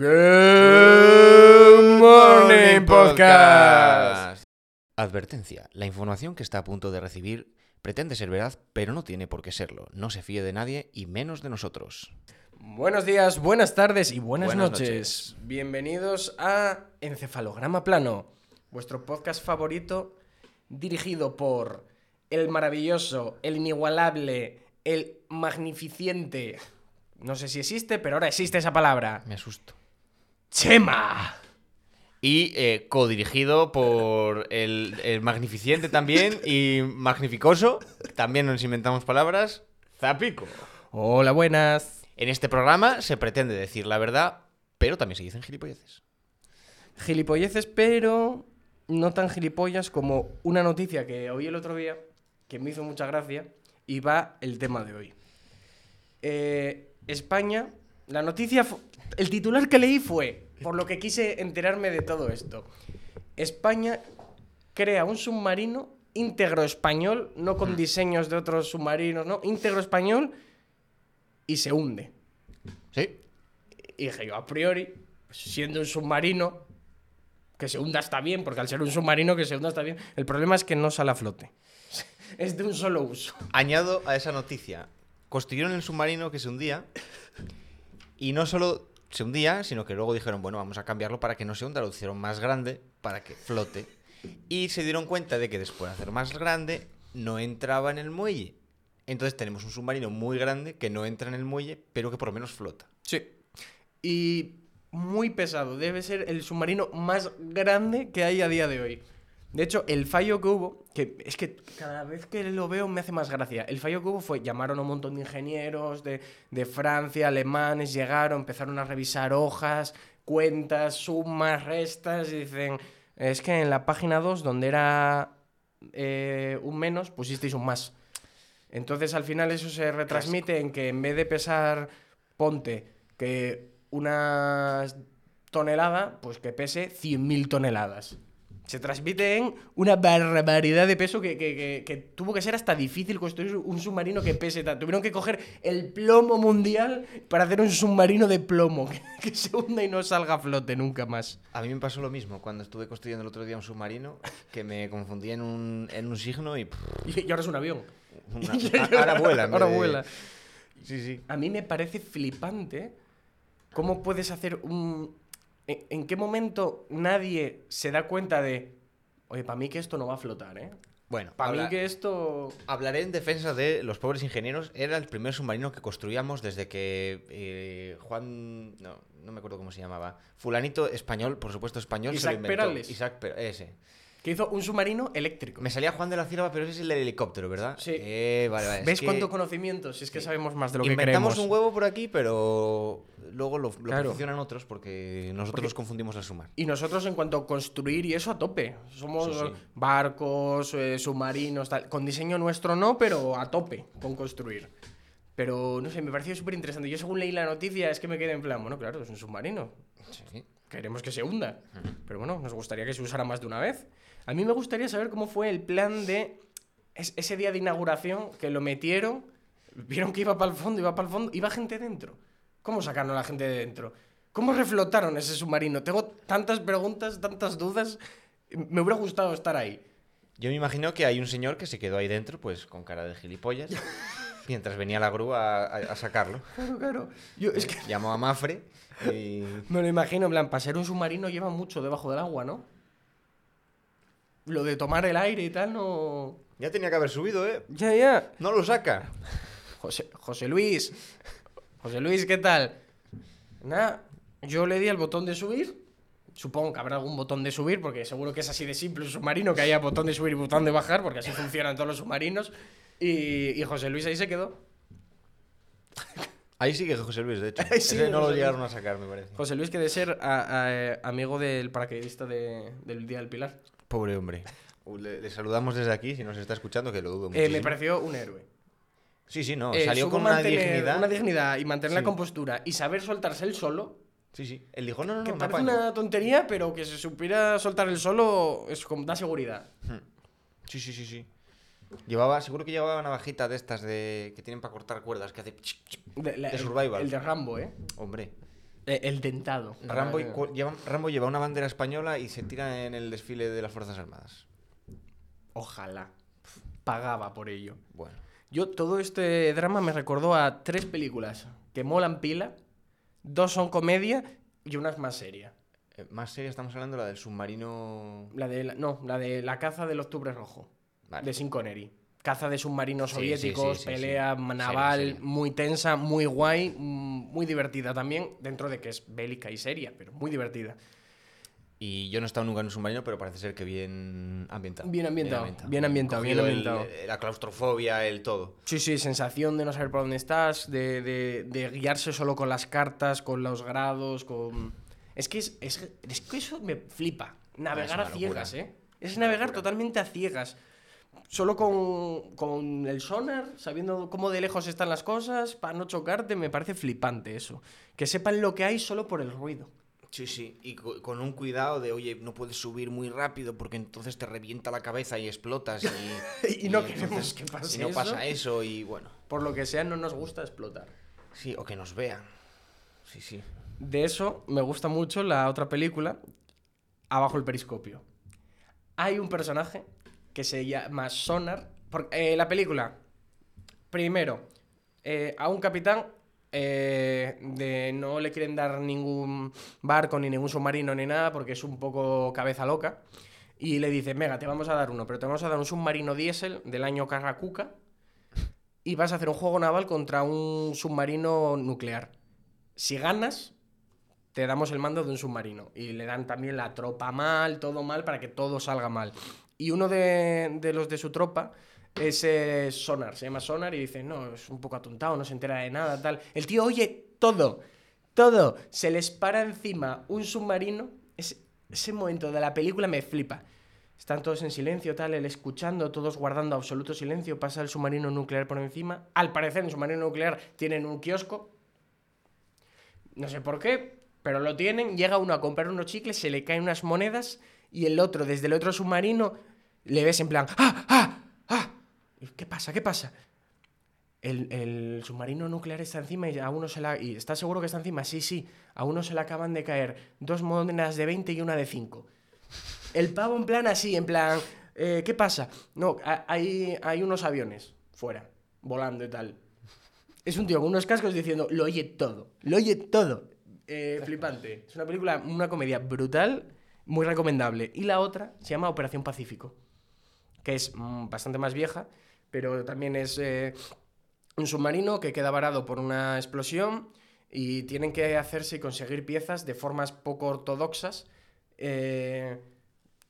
Good Morning Podcast. Advertencia. La información que está a punto de recibir pretende ser veraz, pero no tiene por qué serlo. No se fíe de nadie y menos de nosotros. Buenos días, buenas tardes y buenas, Buenas noches. noches. Bienvenidos a Encefalograma Plano, vuestro podcast favorito dirigido por el maravilloso, el inigualable, el magnificente. No sé si existe, pero ahora existe esa palabra. Me asusto. Chema. Y eh, codirigido por el, el magnificente también y magnificoso. También nos inventamos palabras. Zapico. Hola, buenas. En este programa se pretende decir la verdad, pero también se dicen gilipolleces. Gilipolleces, pero no tan gilipollas como una noticia que oí el otro día, que me hizo mucha gracia, y va el tema de hoy. Eh, España, la noticia, el titular que leí fue, por lo que quise enterarme de todo esto, España crea un submarino íntegro español, no con diseños de otros submarinos, no, íntegro español, y se hunde. ¿Sí? Y dije yo, a priori, siendo un submarino, que se hunda está bien, porque al ser un submarino que se hunda está bien. El problema es que no sale a flote. Es de un solo uso. Añado a esa noticia. Construyeron el submarino que se hundía. Y no solo se hundía, sino que luego dijeron, bueno, vamos a cambiarlo para que no se hunda. Lo hicieron más grande para que flote. Y se dieron cuenta de que después de hacer más grande, no entraba en el muelle. Entonces tenemos un submarino muy grande que no entra en el muelle, pero que por lo menos flota. Sí. Y muy pesado. Debe ser el submarino más grande que hay a día de hoy. De hecho, el fallo que hubo, que es que cada vez que lo veo me hace más gracia. El fallo que hubo fue, llamaron a un montón de ingenieros de, de Francia, alemanes, llegaron, empezaron a revisar hojas, cuentas, sumas, restas, y dicen, es que en la página 2, donde era eh, un menos, pusisteis un más. Entonces al final eso se retransmite en que en vez de pesar, ponte, que una tonelada, pues que pese 100.000 toneladas. Se transmite en una barbaridad de peso que, que- que- que tuvo que ser hasta difícil construir un submarino que pese tanto. Tuvieron que coger el plomo mundial para hacer un submarino de plomo que, se hunda y no salga a flote nunca más. A mí me pasó lo mismo cuando estuve construyendo el otro día un submarino, que me confundí en un, en un signo y... Y, y ahora es un avión. una- ahora vuela. Ahora de- vuela. Sí, sí. A mí me parece flipante cómo puedes hacer un... ¿En, en qué momento nadie se da cuenta de... Oye, para mí que esto no va a flotar, ¿eh? Bueno, Para mí que esto... Hablaré en defensa de los pobres ingenieros. Era el primer submarino que construíamos desde que eh, Juan. No, no me acuerdo cómo se llamaba. Fulanito español, por supuesto español. se Isaac lo inventó. Perales. Isaac Per- ese. Que hizo un submarino eléctrico. Me salía Juan de la Cierva, pero ese es el del helicóptero, ¿verdad? Sí. Eh, vale, vale. es ¿Ves que cuánto conocimiento? Si es que sabemos más de lo que Inventamos creemos. un huevo por aquí, pero luego lo, lo Claro. perfeccionan otros porque nosotros Porque- los confundimos al sumar. Y nosotros en cuanto a construir y eso a tope. Somos Sí, sí. barcos, eh, submarinos, tal. Con diseño nuestro no, pero a tope con construir. Pero no sé, me pareció súper interesante. Yo según leí la noticia es que me quedé en plan, bueno, claro, es un submarino. Sí. Queremos que se hunda. Pero bueno, nos gustaría que se usara más de una vez. A mí me gustaría saber cómo fue el plan de es- ese día de inauguración que lo metieron, vieron que iba para el fondo, iba para el fondo, iba gente dentro. ¿Cómo sacaron a la gente de dentro? ¿Cómo reflotaron ese submarino? Tengo tantas preguntas, tantas dudas. Me hubiera gustado estar ahí. Yo me imagino que hay un señor que se quedó ahí dentro, pues con cara de gilipollas, mientras venía la grúa a, sacarlo. Claro, claro. Yo, es que Llamó a Mafre y... me lo imagino, en plan, para ser un submarino lleva mucho debajo del agua, ¿no? Lo de tomar el aire y tal, no. Ya tenía que haber subido, ¿eh? Ya, ya. No lo saca. José, José Luis. José Luis, ¿qué tal? Nada, yo le di al botón de subir. Supongo que habrá algún botón de subir, porque seguro que es así de simple un submarino, que haya botón de subir y botón de bajar, porque así funcionan todos los submarinos. Y, y José Luis ahí se quedó. Ahí sigue José Luis, de hecho. Ahí Ese no lo llegaron a sacar, me parece. José Luis que de ser a- a- eh, amigo del paracaidista de- del Día del Pilar. Pobre hombre. Uh, Le, le saludamos desde aquí, si nos está escuchando, que lo dudo Eh, muchísimo. me pareció un héroe. Sí, sí, no. Eh, salió con una dignidad. Una dignidad y mantener la compostura y saber soltarse él solo. Sí, sí. Él dijo, no, no, que no, me parece apaño. una tontería, pero que se supiera soltar el solo es como da seguridad. Sí, sí, sí, sí. Llevaba, seguro que llevaba una navajita de estas de que tienen para cortar cuerdas, que hace... De, la- De el- Survival. El, de Rambo, ¿eh? Hombre. Eh, El tentado. Rambo, lleva, Rambo lleva una bandera española y se tira en el desfile de las Fuerzas Armadas. Ojalá. Pagaba por ello. Bueno. Yo, todo este drama me recordó a tres películas que molan pila, dos son comedia y una es más seria. eh, más seria estamos hablando de la del submarino. La de la- no, la de la caza del Octubre Rojo, Vale. de Sin Connery. Caza de submarinos Sí, soviéticos, sí, sí, pelea naval, Seria, seria. muy tensa, muy guay, muy divertida también, dentro de que es bélica y seria, pero muy divertida. Y yo no he estado nunca en un submarino, pero parece ser que bien ambientado. Bien ambientado, bien ambientado, bien Cogido el- ambientado. la claustrofobia, el todo. Sí, sí, sensación de no saber por dónde estás, de, de- de guiarse solo con las cartas, con los grados, con... Es que, es, es- es que eso me flipa. Navegar a ciegas. ¿eh? Es navegar totalmente a ciegas. Solo con, con el sonar, sabiendo cómo de lejos están las cosas, para no chocarte, me parece flipante eso. Que sepan lo que hay solo por el ruido. Sí, sí. Y co- con un cuidado de, oye, no puedes subir muy rápido porque entonces te revienta la cabeza y explotas. Y, Y no queremos que pase y no eso. pasa eso y bueno. Por lo que sea, no nos gusta explotar. Sí, o que nos vean. Sí, sí. De eso me gusta mucho la otra película, Abajo el Periscopio. Hay un personaje que se llama Sonar. eh, la película, primero, eh, a un capitán eh, de no le quieren dar ningún barco ni ningún submarino ni nada porque es un poco cabeza loca. Y le dicen, venga, te vamos a dar uno, pero te vamos a dar un submarino diésel del año Carracuca y vas a hacer un juego naval contra un submarino nuclear. Si ganas, te damos el mando de un submarino. Y le dan también la tropa mal, todo mal, para que todo salga mal. Y uno de, de los de su tropa es eh, Sonar, se llama Sonar y dice, no, es un poco atontado, no se entera de nada, tal. El tío oye todo, todo. Se les para encima un submarino. Ese, ese momento de la película me flipa. Están todos en silencio, tal, él escuchando, todos guardando absoluto silencio. Pasa el submarino nuclear por encima. Al parecer, el submarino nuclear tienen un kiosco. No sé por qué, pero lo tienen. Llega uno a comprar unos chicles, se le caen unas monedas y el otro, desde el otro submarino, le ves en plan, ¡ah, ah, ah! ¿Y ¿Qué pasa? ¿Qué pasa? El, el submarino nuclear está encima y a uno se la... ¿Y estás seguro que está encima? Sí, sí. A uno se le acaban de caer dos monedas de 20 y una de 5. El pavo en plan así, en plan... eh, ¿Qué pasa? No, ha- hay, hay unos aviones fuera, volando y tal. Es un tío con unos cascos diciendo, lo oye todo, lo oye todo. Eh, flipante. Es una película, una comedia brutal, muy recomendable. Y la otra se llama Operación Pacífico, que es mm, bastante más vieja, pero también es eh, un submarino que queda varado por una explosión y tienen que hacerse y conseguir piezas de formas poco ortodoxas. eh,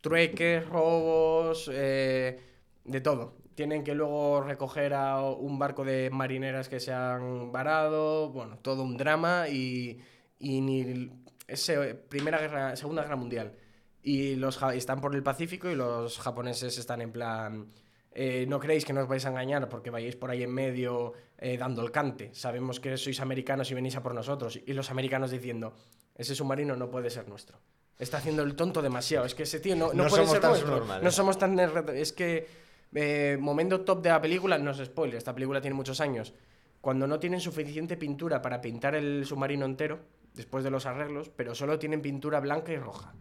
trueques, robos, eh, de todo. Tienen que luego recoger a un barco de marineras que se han varado, bueno, todo un drama y, ni ese, primera guerra, segunda guerra mundial. Y los están por el Pacífico y los japoneses están en plan, eh, no creéis que nos vais a engañar porque vayáis por ahí en medio eh, dando el cante. Sabemos que sois americanos y venís a por nosotros. Y los americanos diciendo, ese submarino no puede ser nuestro. Está haciendo el tonto demasiado. Es que ese tío no, no, No puede somos ser tan nuestro. No somos tan... Es que... eh, momento top de la película, no es spoiler, esta película tiene muchos años. Cuando no tienen suficiente pintura para pintar el submarino entero, después de los arreglos, pero solo tienen pintura blanca y roja.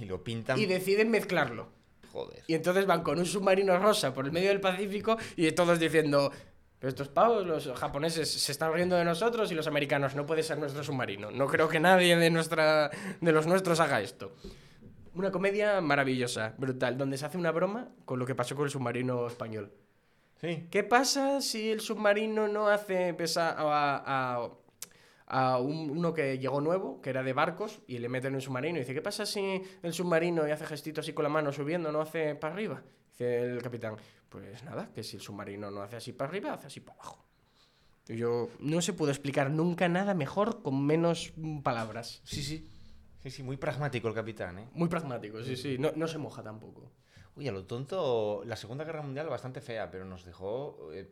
Y lo pintan. Y deciden mezclarlo. Joder. Y entonces van con un submarino rosa por el medio del Pacífico y todos diciendo, pero estos pavos, los japoneses, se están riendo de nosotros y los americanos, no puede ser nuestro submarino. No creo que nadie de, nuestra, de los nuestros haga esto. Una comedia maravillosa, brutal, donde se hace una broma con lo que pasó con el submarino español. Sí. ¿Qué pasa si el submarino no hace pesa a, a- a un- uno que llegó nuevo, que era de barcos, y le meten en un submarino? Y dice, ¿qué pasa si el submarino y hace gestitos así con la mano subiendo, no hace para arriba? Dice el capitán, pues nada, que si el submarino no hace así para arriba, hace así para abajo. Y yo no se pudo explicar nunca nada mejor con menos palabras. Sí, sí. Sí, sí, muy pragmático el capitán, ¿eh? Muy pragmático, sí, sí. No, no se moja tampoco. Uy, a lo tonto, la Segunda Guerra Mundial bastante fea, pero nos dejó eh,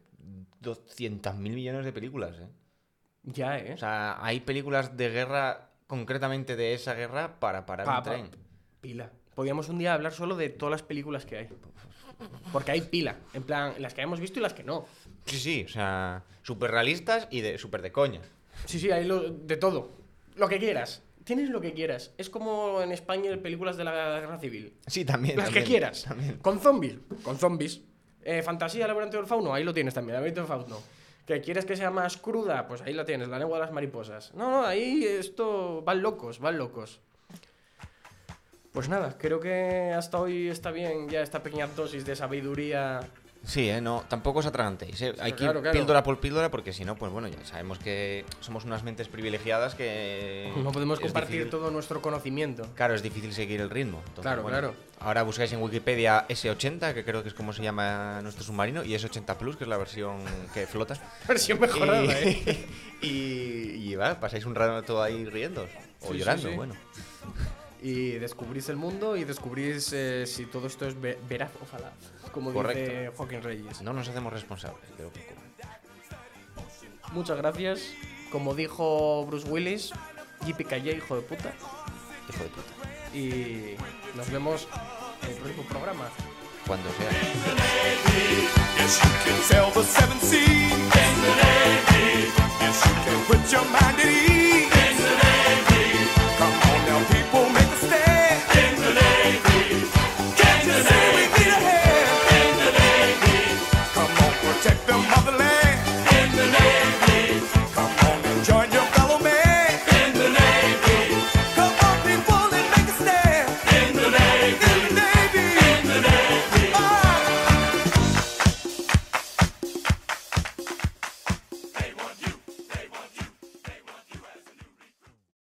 200.000 millones de películas, ¿eh? Ya, ¿eh? O sea, hay películas de guerra, concretamente de esa guerra, para parar Pa- un pa- tren. Pila. Podríamos un día hablar solo de todas las películas que hay. Porque hay pila. En plan, las que hemos visto y las que no. Sí, sí, o sea, súper realistas y de súper de coña. Sí, sí, hay lo- de todo. lo que quieras. Tienes lo que quieras. Es como en España en películas de la guerra civil. Sí, también. Las que quieras. también. Con zombies. Con zombies. Eh, fantasía, laboratorio del fauno. Ahí lo tienes también. Laboratorio del fauno. ¿Que quieres que sea más cruda? Pues ahí la tienes. La lengua de las mariposas. No, no, ahí esto. Van locos, van locos. Pues nada, creo que hasta hoy está bien ya esta pequeña dosis de sabiduría. Sí, ¿eh? no, tampoco os atragantéis. ¿eh? Hay que ir claro, claro. píldora por píldora porque si no, pues bueno, ya sabemos que somos unas mentes privilegiadas que... No podemos compartir difícil- todo nuestro conocimiento. Claro, es difícil seguir el ritmo. Entonces, Claro, bueno, claro. Ahora buscáis en Wikipedia S80, que creo que es como se llama nuestro submarino, y S80 Plus, que es la versión que flota. Versión mejorada, ¿eh? y, y, va, pasáis un rato ahí riendo o Sí, llorando, sí. bueno. Y descubrís el mundo y descubrís eh, si todo esto es ve- veraz o falaz. Como dice Correcto. Joaquín Reyes. No nos hacemos responsables de lo que ocurre. Muchas gracias. Como dijo Bruce Willis, Yippee hijo de puta. Hijo de puta. Y nos vemos en el próximo programa. Cuando sea.